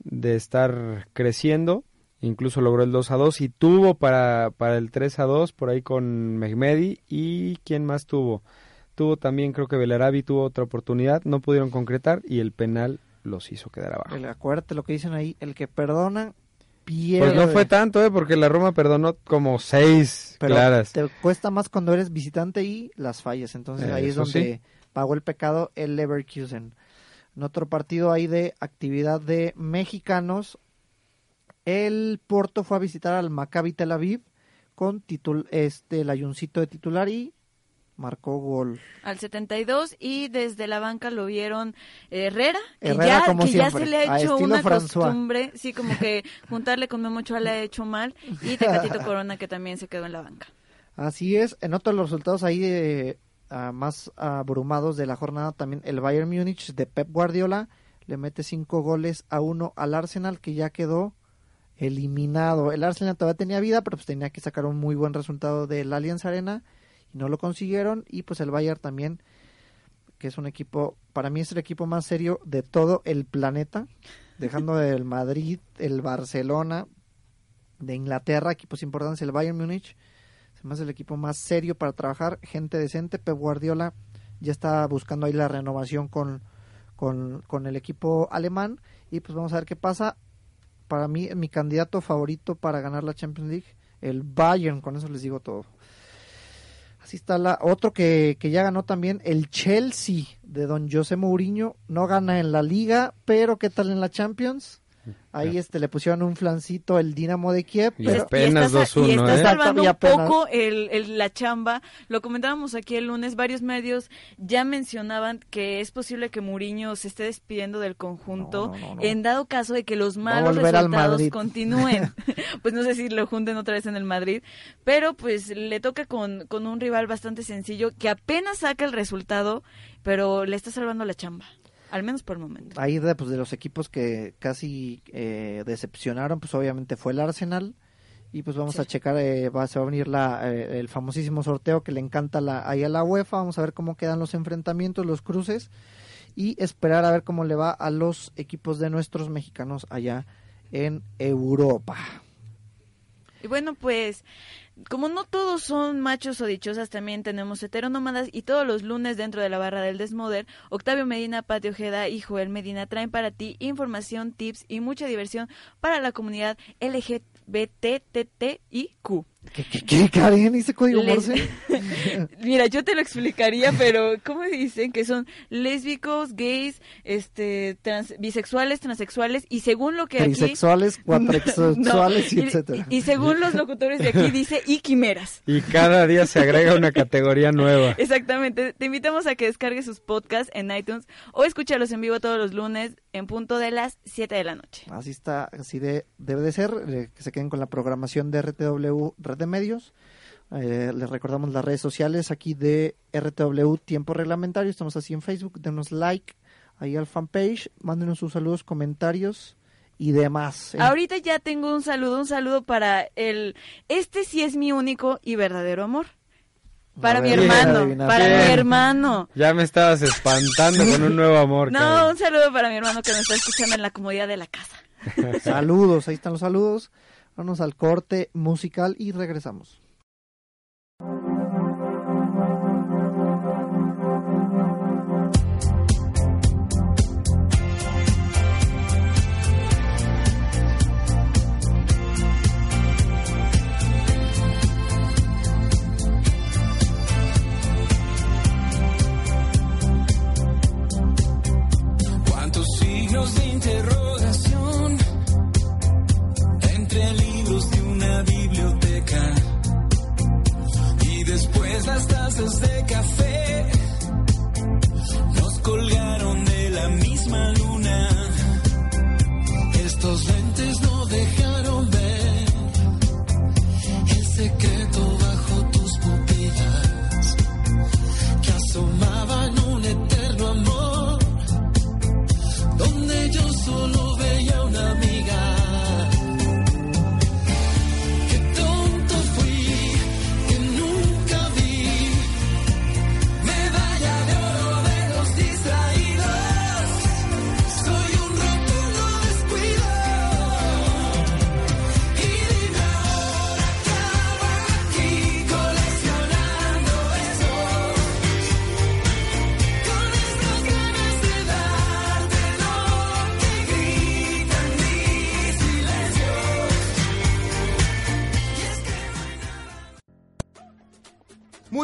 de estar creciendo. Incluso logró el 2 a 2 y tuvo para, para el 3 a 2 por ahí con Mehmedi. ¿Y quién más tuvo? Tuvo también, creo que Belarabi tuvo otra oportunidad. No pudieron concretar y el penal los hizo quedar abajo. El- acuérdate lo que dicen ahí, el que perdona pierde. Pues no fue tanto, ¿eh? Porque la Roma perdonó como seis Pero claras. te cuesta más cuando eres visitante y las fallas. Entonces ahí es donde sí. pagó el pecado el Leverkusen. En otro partido ahí de actividad de mexicanos, el Porto fue a visitar al Maccabi Tel Aviv con titul este el ayuncito de titular y marcó gol. Al 72 y desde la banca lo vieron Herrera, que, Herrera, ya, como que ya siempre, se le ha hecho una François. costumbre, sí, como que juntarle con Memo Ochoa le ha hecho mal y Tecatito Corona que también se quedó en la banca. Así es, en otros los resultados ahí de, ah, más abrumados de la jornada también el Bayern Múnich de Pep Guardiola le mete cinco goles a uno al Arsenal que ya quedó eliminado. El Arsenal todavía tenía vida, pero pues tenía que sacar un muy buen resultado del Allianz Arena y no lo consiguieron y pues el Bayern también que es un equipo, para mí es el equipo más serio de todo el planeta, dejando el Madrid, el Barcelona, de Inglaterra, equipos importantes, el Bayern Múnich, se me hace el equipo más serio para trabajar, gente decente, Pep Guardiola ya está buscando ahí la renovación con, con, con el equipo alemán y pues vamos a ver qué pasa. Para mí, mi candidato favorito para ganar la Champions League, el Bayern, con eso les digo todo. Así está la otro que, que ya ganó también, el Chelsea de don José Mourinho. No gana en la liga, pero ¿qué tal en la Champions? Ahí este le pusieron un flancito el Dinamo de Kiev. Y pero- apenas y está, 2-1, y está ¿eh? salvando Y un poco el, el- la chamba. Lo comentábamos aquí el lunes, varios medios ya mencionaban que es posible que Mourinho se esté despidiendo del conjunto No, no, no, no. en dado caso de que los malos resultados continúen. pues no sé si lo junten otra vez en el Madrid, pero pues le toca con, con un rival bastante sencillo que apenas saca el resultado, pero le está salvando la chamba. Al menos por el momento. ahí de, pues, de los equipos que casi eh, decepcionaron, pues obviamente fue el Arsenal. Y pues vamos Sí. a checar, eh, va, se va a venir la, eh, el famosísimo sorteo que le encanta la, ahí a la UEFA. Vamos a ver cómo quedan los enfrentamientos, los cruces. Y esperar a ver cómo le va a los equipos de nuestros mexicanos allá en Europa. Y bueno, pues como no todos son machos o dichosas, también tenemos heteronómadas y todos los lunes dentro de la barra del Desmoder, Octavio Medina, Patio Ojeda y Joel Medina traen para ti información, tips y mucha diversión para la comunidad LGBTTIQ. ¿Qué, qué, qué, Karen? ¿Ese código Les- Morse? Mira, yo te lo explicaría, pero ¿cómo dicen? Que son lésbicos, gays, este, trans- bisexuales, transexuales y según lo que aquí... Trisexuales, cuatrexexuales No, y etcétera. Y, y según los locutores de aquí dice y quimeras. Y cada día se agrega una categoría nueva. Exactamente. Te invitamos a que descargues sus podcasts en iTunes o escúchalos en vivo todos los lunes en punto de las 7 de la noche. Así está, así de, debe de ser, eh, que se queden con la programación de RTW Red de Medios. Eh, les recordamos las redes sociales aquí de RTW Tiempo Reglamentario, estamos así en Facebook, denos like ahí al fanpage, mándenos sus saludos, comentarios y demás. Eh, Ahorita ya tengo un saludo, un saludo para el... Este sí es mi único y verdadero amor. Para mi hermano, para Bien. mi hermano. Ya me estabas espantando con un nuevo amor. No, Karen. un saludo para mi hermano que nos está escuchando en la comodidad de la casa. Saludos, ahí están los saludos. Vamos al corte musical y regresamos. Después las tazas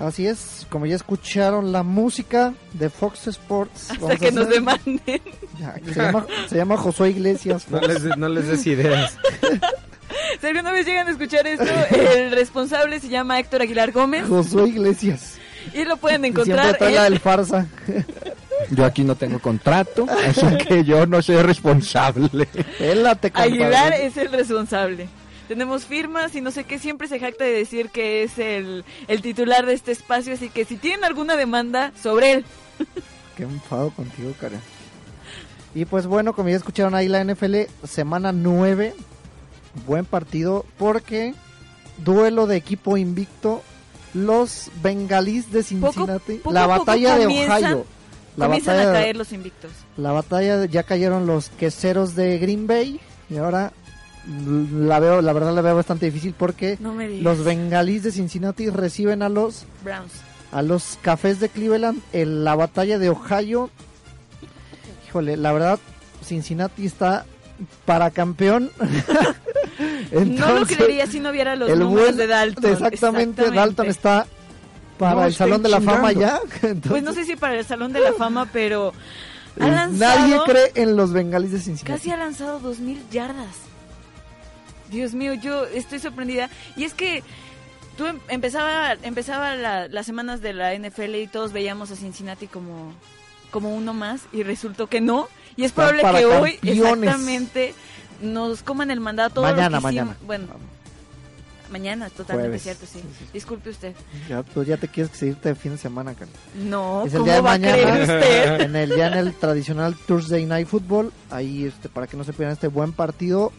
Así es, como ya escucharon la música de Fox Sports. Hasta que nos demanden. Ya, que se, llama, se llama Josué Iglesias. No les, no les des ideas. Si alguna vez llegan a escuchar esto, el responsable se llama Héctor Aguilar Gómez Josué Iglesias. y lo pueden siempre encontrar la en... del farsa. Yo aquí no tengo contrato, así que yo no soy responsable. Pélate. Aguilar es el responsable. Tenemos firmas y no sé qué, siempre se jacta de decir que es el, el titular de este espacio, así que si tienen alguna demanda sobre él, Qué enfado contigo, Karen. Y pues bueno, como ya escucharon ahí la NFL, semana 9, buen partido porque duelo de equipo invicto, los bengalís de Cincinnati, poco la poco batalla de Ohio. La comienzan batalla, a caer los invictos. la batalla ya cayeron los queseros de Green Bay y ahora la veo, la verdad la veo bastante difícil porque No los bengalís de Cincinnati reciben a los Browns. a los cafés de Cleveland en la batalla de Ohio. Híjole, la verdad, Cincinnati está para campeón. no lo Entonces, creería si no viera los el números buen- de Dalton. Exactamente, Dalton está para No el Salón de la Fama ya. Entonces, Pues no sé si para el Salón de la Fama, pero ha lanzado... nadie cree en los bengalíes de Cincinnati. Casi ha lanzado 2000 yardas. Dios mío, yo estoy sorprendida. Y es que tú em- empezaba, empezaba la- las semanas de la NFL y todos veíamos a Cincinnati como, como uno más y resultó que no. Y es probable para que hoy exactamente nos coman el mandato. todo lo Mañana, que hicimos- mañana. Bueno, mañana, totalmente Jueves. cierto, sí. Sí, sí. Disculpe usted. Ya, tú ya te quieres seguirte de fin de semana, Karen. No, es el ¿cómo día de va a creer usted? en el ya en el tradicional Thursday Night Football ahí este para que no se pierdan este buen partido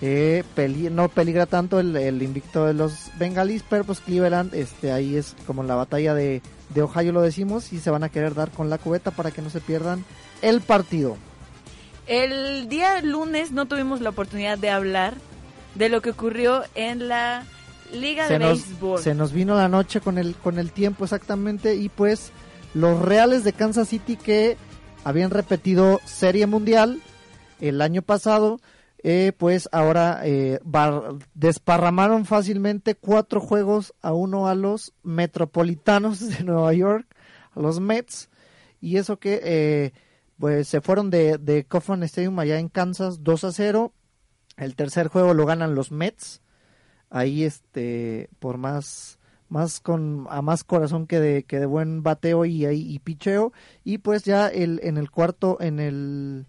eh, peli- no peligra tanto el, el invicto de los bengalíes pero pues Cleveland este ahí es como la batalla de, de Ohio lo decimos y se van a querer dar con la cubeta para que no se pierdan el partido El día lunes no tuvimos la oportunidad de hablar de lo que ocurrió en la Liga se de nos, Béisbol. se nos vino la noche con el con el tiempo exactamente y pues los Reales de Kansas City que habían repetido Serie Mundial el año pasado eh, pues ahora eh, bar- desparramaron fácilmente cuatro juegos a uno a los Metropolitanos de Nueva York, a los Mets, y eso que eh, pues se fueron de, de Kauffman Stadium allá en Kansas 2 a 0. El tercer juego lo ganan los Mets, ahí este por más más con a más corazón que de que de buen bateo y ahí y picheo y pues ya el en el cuarto en el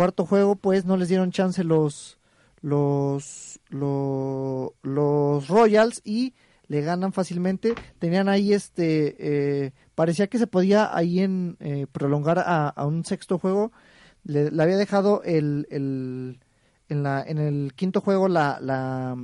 cuarto juego pues no les dieron chance los los lo- los Royals y le ganan fácilmente. Tenían ahí este eh, parecía que se podía ahí en eh, prolongar a, a un sexto juego. Le, le había dejado el, el en la en el quinto juego la, la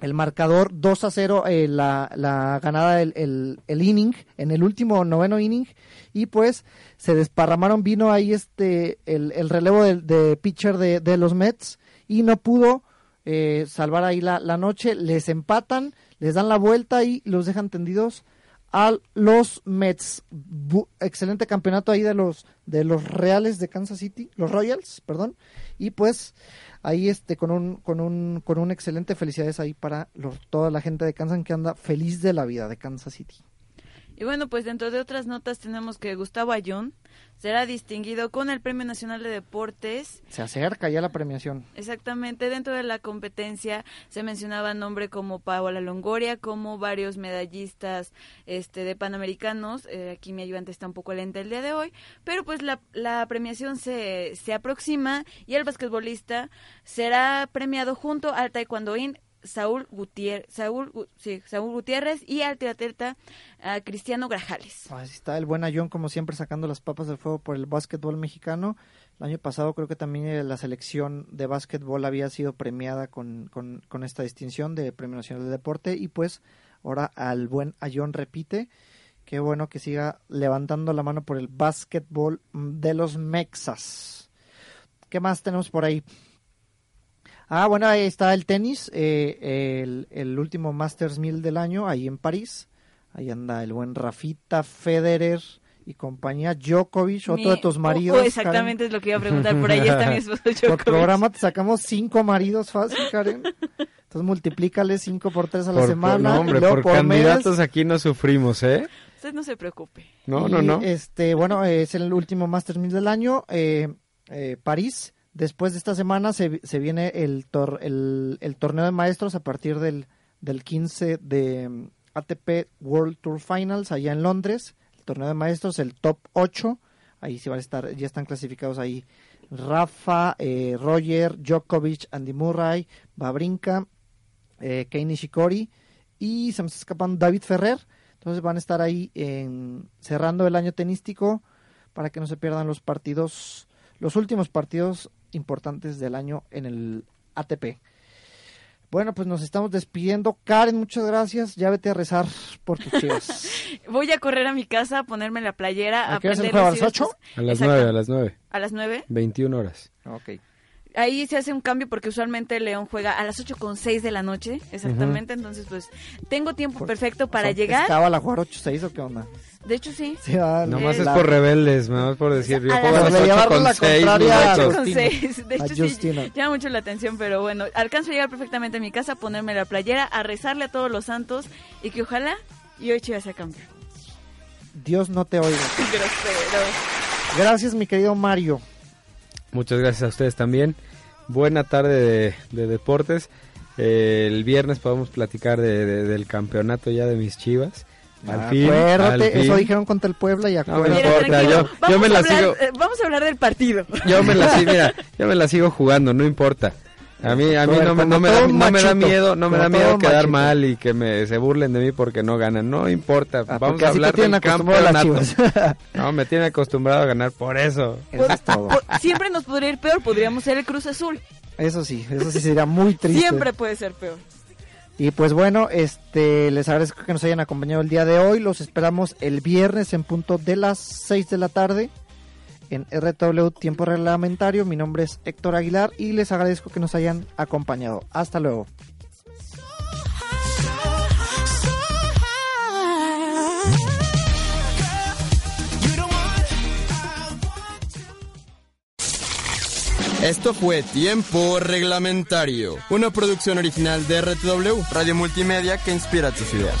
el marcador 2 a 0 eh, la, la ganada el, el, el inning en el último noveno inning y pues se desparramaron vino ahí este el, el relevo de, pitcher de, de los Mets y no pudo eh, salvar ahí la, la noche. Les empatan les dan la vuelta y los dejan tendidos a los Mets. Excelente campeonato ahí de los de los Reales de Kansas City los Royals perdón y pues ahí este con un con un con un excelente felicidades ahí para los- toda la gente de Kansas que anda feliz de la vida de Kansas City Y bueno, pues dentro de otras notas tenemos que Gustavo Ayón será distinguido con el Premio Nacional de Deportes. se acerca ya la premiación Exactamente, dentro de la competencia se mencionaba nombre como Paola Longoria, como varios medallistas este, de Panamericanos. Eh, aquí mi ayudante está un poco lenta el día de hoy, pero pues la, la premiación se, se aproxima y el basquetbolista será premiado junto al taekwondoín Saúl Gutiérrez, Saúl, sí, Saúl Gutiérrez y al triatleta ah, Cristiano Grajales. Está el buen Ayón, como siempre, sacando las papas del fuego por el básquetbol mexicano. El año pasado creo que también eh, la selección de básquetbol había sido premiada con, esta distinción de Premio Nacional de Deporte y pues ahora al buen Ayón repite. Qué bueno que siga levantando la mano por el básquetbol de los Mexas. ¿Qué más tenemos por ahí? Ah, bueno, ahí está el tenis, eh, el, el último Masters 1000 del año, ahí en París. Ahí anda el buen Rafita, Federer y compañía, Djokovic, otro Mi- de tus maridos. oh, exactamente es lo que iba a preguntar, por ahí está mi esposo Por Djokovic. programa te sacamos cinco maridos fácil, Karen. Entonces multiplícale cinco por tres a la Por- semana. no, hombre, y luego por, candidatos mes. aquí no sufrimos, ¿eh? Usted no se preocupe. No, Y, no, no. Este, bueno, es el último Masters 1000 del año, eh, eh, París. Después de esta semana se, se viene el, tor- el, el torneo de maestros a partir del, del 15 de ATP World Tour Finals allá en Londres. El torneo de maestros, el top 8. Ahí sí van a estar, ya están clasificados ahí Rafa, eh, Roger, Djokovic, Andy Murray, Babrinka, eh, Kei y se me está escapando David Ferrer. Entonces van a estar ahí en- cerrando el año tenístico para que no se pierdan los partidos, los últimos partidos importantes del año en el ATP. Bueno, pues nos estamos despidiendo. Karen, muchas gracias. Ya vete a rezar por tus chivas. Voy a correr a mi casa, a ponerme la playera, ¿A a qué hora? ¿A las hilos. ocho? A las Exacto. nueve, a las nueve. ¿A las nueve? 21 horas. ok. Ahí se hace un cambio porque usualmente León juega a las ocho con seis de la noche, exactamente. Entonces, pues, tengo tiempo perfecto para O sea, llegar. ¿Estaba la jugar 8-6 o qué onda? De hecho, sí. Sí, ah, Nomás la- es por rebeldes, nomás por decir, yo A juego a las- las de 8 llevarle con la 6 contraria a Ocho Agustina. con seis. De A hecho, sí, llama mucho la atención, pero bueno, alcanzo a llegar perfectamente a mi casa, ponerme la playera, a rezarle a todos los santos y que ojalá y hoy Chivas sea campeón. Dios no te oiga. Grosero. Gracias, mi querido Mario. Muchas gracias a ustedes también. Buena tarde de, de deportes. Eh, el viernes podemos platicar de- de- del campeonato ya de mis chivas. Al fin, Acuérdate, al fin. eso dijeron contra el Puebla y No acuérdate. Mira, yo, vamos yo me a la hablar- sigo, eh, vamos a hablar del partido. yo me la sigo, mira, yo me la sigo jugando, no importa. A mí, a mí no, me, no me da, no me da miedo, no me da miedo quedar machito. mal y que me se burlen de mí porque no ganan. No importa, Ah, vamos a hablar del campeonato. Chivas. No, me tiene acostumbrado a ganar por eso. Eso es todo. Por- siempre nos podría ir peor, podríamos ser el Cruz Azul. Eso sí, eso sí sería muy triste. Siempre puede ser peor. Y pues bueno, este les agradezco que nos hayan acompañado el día de hoy. Los esperamos el viernes en punto de las 6 de la tarde en RW Tiempo Reglamentario. Mi nombre es Héctor Aguilar y les agradezco que nos hayan acompañado. Hasta luego. Esto fue Tiempo Reglamentario, una producción original de RTW, Radio Multimedia que inspira tus ideas.